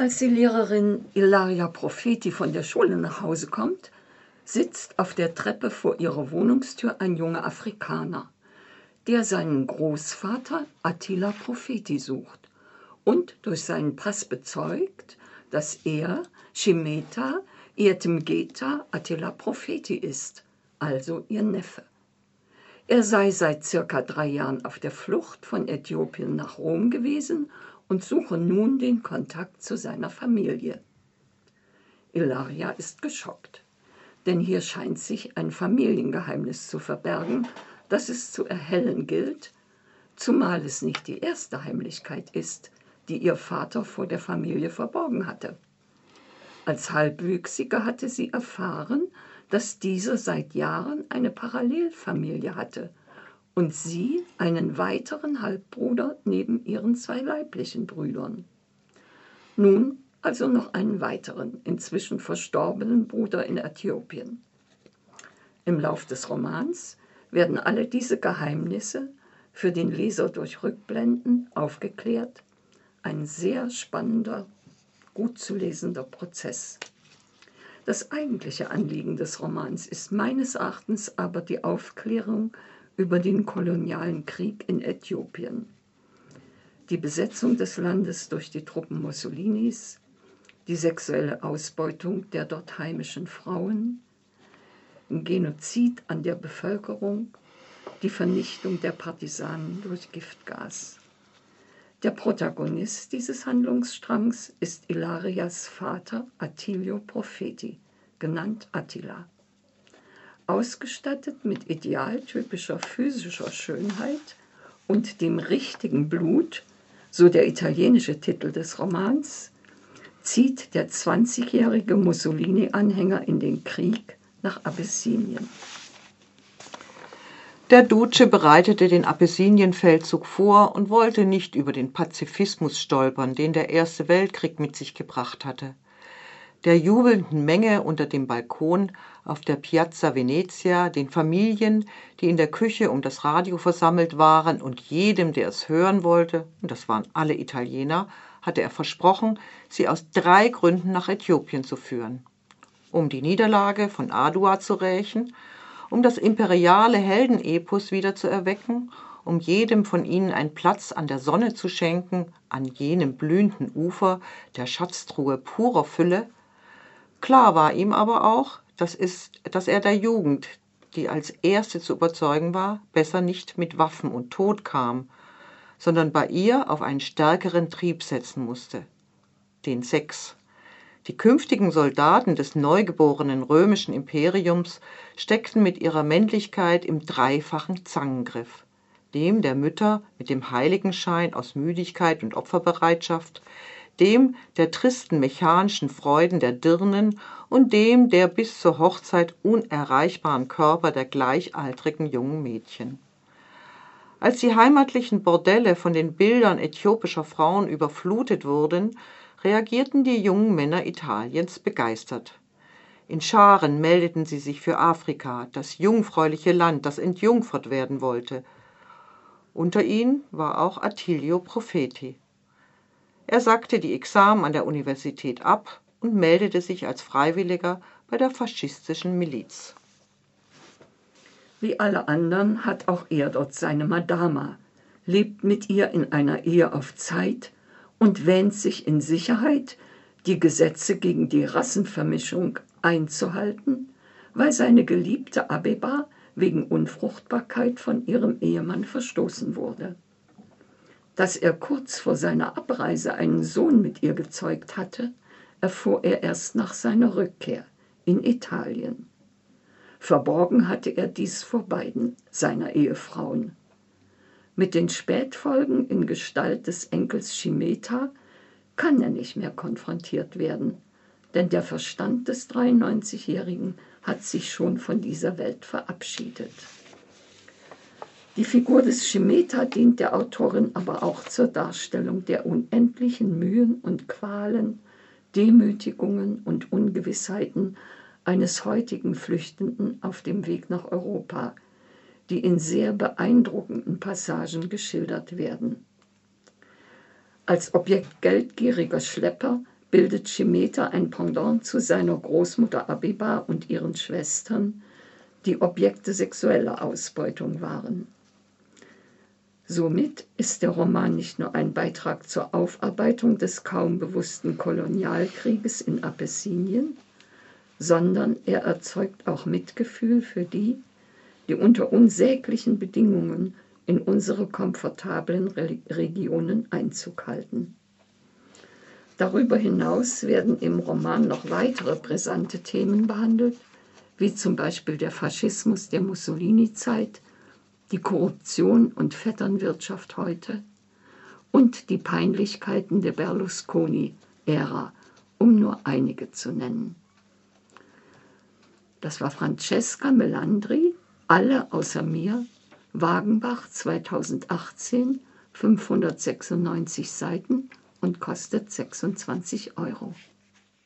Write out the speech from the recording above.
Als die Lehrerin Ilaria Profeti von der Schule nach Hause kommt, sitzt auf der Treppe vor ihrer Wohnungstür ein junger Afrikaner, der seinen Großvater Attila Profeti sucht und durch seinen Pass bezeugt, dass er Shimeta Irtemgeta Attila Profeti ist, also ihr Neffe. Er sei seit circa drei Jahren auf der Flucht von Äthiopien nach Rom gewesen und suche nun den Kontakt zu seiner Familie. Ilaria ist geschockt, denn hier scheint sich ein Familiengeheimnis zu verbergen, das es zu erhellen gilt, zumal es nicht die erste Heimlichkeit ist, die ihr Vater vor der Familie verborgen hatte. Als Halbwüchsige hatte sie erfahren, dass dieser seit Jahren eine Parallelfamilie hatte und sie einen weiteren Halbbruder neben ihren zwei leiblichen Brüdern. Nun also noch einen weiteren, inzwischen verstorbenen Bruder in Äthiopien. Im Lauf des Romans werden alle diese Geheimnisse für den Leser durch Rückblenden aufgeklärt. Ein sehr spannender, gut zu lesender Prozess. Das eigentliche Anliegen des Romans ist meines Erachtens aber die Aufklärung über den kolonialen Krieg in Äthiopien. Die Besetzung des Landes durch die Truppen Mussolinis, die sexuelle Ausbeutung der dort heimischen Frauen, Genozid an der Bevölkerung, die Vernichtung der Partisanen durch Giftgas. Der Protagonist dieses Handlungsstrangs ist Ilarias Vater Attilio Profeti, genannt Attila. Ausgestattet mit idealtypischer physischer Schönheit und dem richtigen Blut, so der italienische Titel des Romans, zieht der 20-jährige Mussolini-Anhänger in den Krieg nach Abessinien. Der Duce bereitete den Abessinienfeldzug vor und wollte nicht über den Pazifismus stolpern, den der Erste Weltkrieg mit sich gebracht hatte. Der jubelnden Menge unter dem Balkon auf der Piazza Venezia, den Familien, die in der Küche um das Radio versammelt waren und jedem, der es hören wollte, und das waren alle Italiener, hatte er versprochen, sie aus drei Gründen nach Äthiopien zu führen. Um die Niederlage von Adua zu rächen, um das imperiale Heldenepos wieder zu erwecken, um jedem von ihnen einen Platz an der Sonne zu schenken, an jenem blühenden Ufer der Schatztruhe purer Fülle. Klar war ihm aber auch, dass, ist, dass er der Jugend, die als erste zu überzeugen war, besser nicht mit Waffen und Tod kam, sondern bei ihr auf einen stärkeren Trieb setzen musste, den Sex. Die künftigen Soldaten des neugeborenen römischen Imperiums steckten mit ihrer Männlichkeit im dreifachen Zangengriff, dem der Mütter mit dem Heiligenschein aus Müdigkeit und Opferbereitschaft, dem der tristen mechanischen Freuden der Dirnen und dem der bis zur Hochzeit unerreichbaren Körper der gleichaltrigen jungen Mädchen. Als die heimatlichen Bordelle von den Bildern äthiopischer Frauen überflutet wurden, reagierten die jungen Männer Italiens begeistert. In Scharen meldeten sie sich für Afrika, das jungfräuliche Land, das entjungfert werden wollte. Unter ihnen war auch Attilio Profeti. Er sagte die Examen an der Universität ab und meldete sich als Freiwilliger bei der faschistischen Miliz. Wie alle anderen hat auch er dort seine Madama, lebt mit ihr in einer Ehe auf Zeit und wähnt sich in Sicherheit, die Gesetze gegen die Rassenvermischung einzuhalten, weil seine geliebte Abeba wegen Unfruchtbarkeit von ihrem Ehemann verstoßen wurde. Dass er kurz vor seiner Abreise einen Sohn mit ihr gezeugt hatte, erfuhr er erst nach seiner Rückkehr in Italien. Verborgen hatte er dies vor beiden seiner Ehefrauen. Mit den Spätfolgen in Gestalt des Enkels Schimeta kann er nicht mehr konfrontiert werden, denn der Verstand des 93-Jährigen hat sich schon von dieser Welt verabschiedet. Die Figur des Schimeta dient der Autorin aber auch zur Darstellung der unendlichen Mühen und Qualen, Demütigungen und Ungewissheiten eines heutigen Flüchtenden auf dem Weg nach Europa – die in sehr beeindruckenden Passagen geschildert werden. Als Objekt geldgieriger Schlepper bildet Chimeter ein Pendant zu seiner Großmutter Abiba und ihren Schwestern, die Objekte sexueller Ausbeutung waren. Somit ist der Roman nicht nur ein Beitrag zur Aufarbeitung des kaum bewussten Kolonialkrieges in Abessinien, sondern er erzeugt auch Mitgefühl für die, die unter unsäglichen Bedingungen in unsere komfortablen Regionen Einzug halten. Darüber hinaus werden im Roman noch weitere brisante Themen behandelt, wie zum Beispiel der Faschismus der Mussolini-Zeit, die Korruption und Vetternwirtschaft heute und die Peinlichkeiten der Berlusconi-Ära, um nur einige zu nennen. Das war Francesca Melandri, alle außer mir, Wagenbach 2018, 596 Seiten und kostet 26 Euro.